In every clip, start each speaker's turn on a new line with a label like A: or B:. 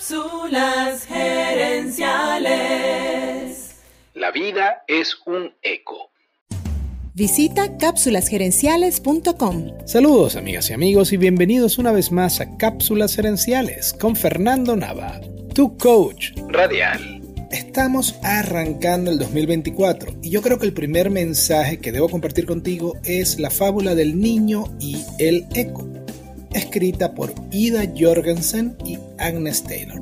A: Cápsulas gerenciales.
B: La vida es un eco.
C: Visita cápsulasgerenciales.com.
D: Saludos amigas y amigos y bienvenidos una vez más a Cápsulas Gerenciales con Fernando Nava, tu coach
B: Radial.
D: Estamos arrancando el 2024 y yo creo que el primer mensaje que debo compartir contigo es la fábula del niño y el eco escrita por Ida Jorgensen y Agnes Taylor.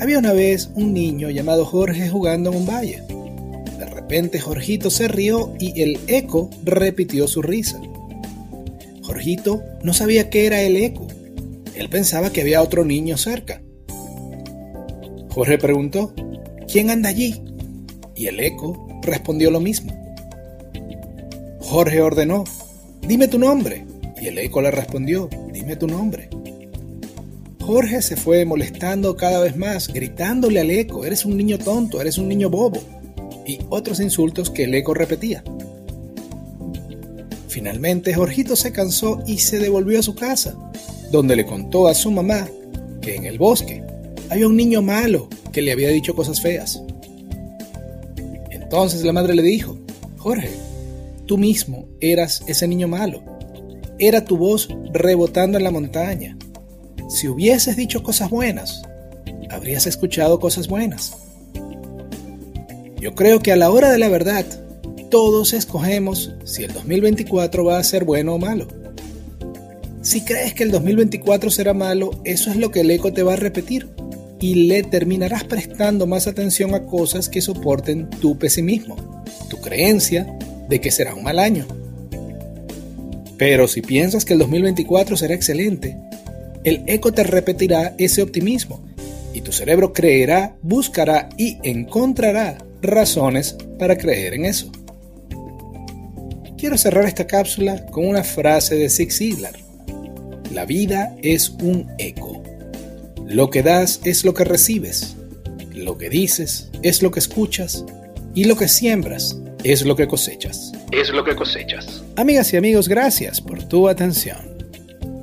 D: Había una vez un niño llamado Jorge jugando en un valle. De repente Jorgito se rió y el eco repitió su risa. Jorgito no sabía qué era el eco. Él pensaba que había otro niño cerca. Jorge preguntó, ¿quién anda allí? Y el eco respondió lo mismo. Jorge ordenó, dime tu nombre. Y el eco le respondió, dime tu nombre. Jorge se fue molestando cada vez más, gritándole al eco, eres un niño tonto, eres un niño bobo, y otros insultos que el eco repetía. Finalmente, Jorgito se cansó y se devolvió a su casa, donde le contó a su mamá que en el bosque había un niño malo que le había dicho cosas feas. Entonces la madre le dijo, Jorge, tú mismo eras ese niño malo era tu voz rebotando en la montaña. Si hubieses dicho cosas buenas, habrías escuchado cosas buenas. Yo creo que a la hora de la verdad, todos escogemos si el 2024 va a ser bueno o malo. Si crees que el 2024 será malo, eso es lo que el eco te va a repetir y le terminarás prestando más atención a cosas que soporten tu pesimismo, tu creencia de que será un mal año. Pero si piensas que el 2024 será excelente, el eco te repetirá ese optimismo y tu cerebro creerá, buscará y encontrará razones para creer en eso. Quiero cerrar esta cápsula con una frase de Zig Ziglar. La vida es un eco. Lo que das es lo que recibes. Lo que dices es lo que escuchas. Y lo que siembras es lo que cosechas.
B: Es lo que cosechas.
D: Amigas y amigos, gracias por tu atención.